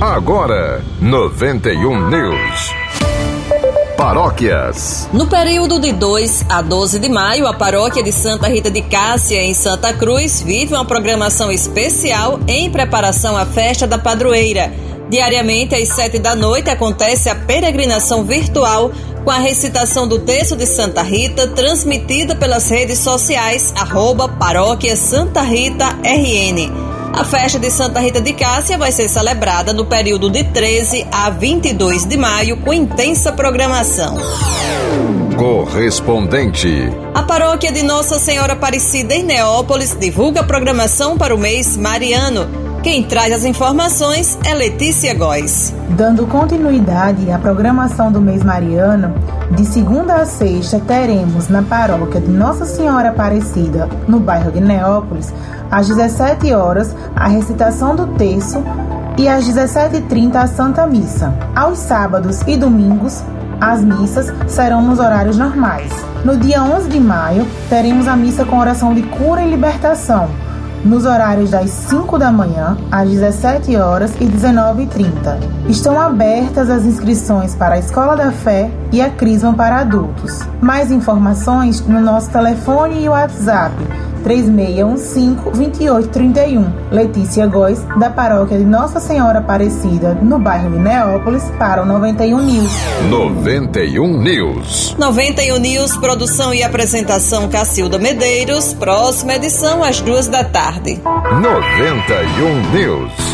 Agora, 91 News. Paróquias. No período de 2 a 12 de maio, a paróquia de Santa Rita de Cássia, em Santa Cruz, vive uma programação especial em preparação à festa da padroeira. Diariamente, às sete da noite, acontece a peregrinação virtual com a recitação do texto de Santa Rita, transmitida pelas redes sociais, arroba paróquia Santa Rita RN. A festa de Santa Rita de Cássia vai ser celebrada no período de 13 a 22 de maio com intensa programação. Correspondente. A paróquia de Nossa Senhora Aparecida em Neópolis divulga a programação para o mês mariano. Quem traz as informações é Letícia Góes. Dando continuidade à programação do mês mariano, de segunda a sexta teremos na paróquia de Nossa Senhora Aparecida, no bairro de Neópolis, às 17 horas, a recitação do terço e às 17h30 a Santa Missa. Aos sábados e domingos, as missas serão nos horários normais. No dia 11 de maio, teremos a missa com oração de cura e libertação, nos horários das 5 da manhã, às 17 horas e 19h30. Estão abertas as inscrições para a Escola da Fé e a Crisma para adultos. Mais informações no nosso telefone e WhatsApp 3615-2831. Letícia Góes, da paróquia de Nossa Senhora Aparecida, no bairro de Neópolis, para o 91 News. 91 News. 91 News, produção e apresentação Cacilda Medeiros. Próxima edição às duas da tarde. 91 News.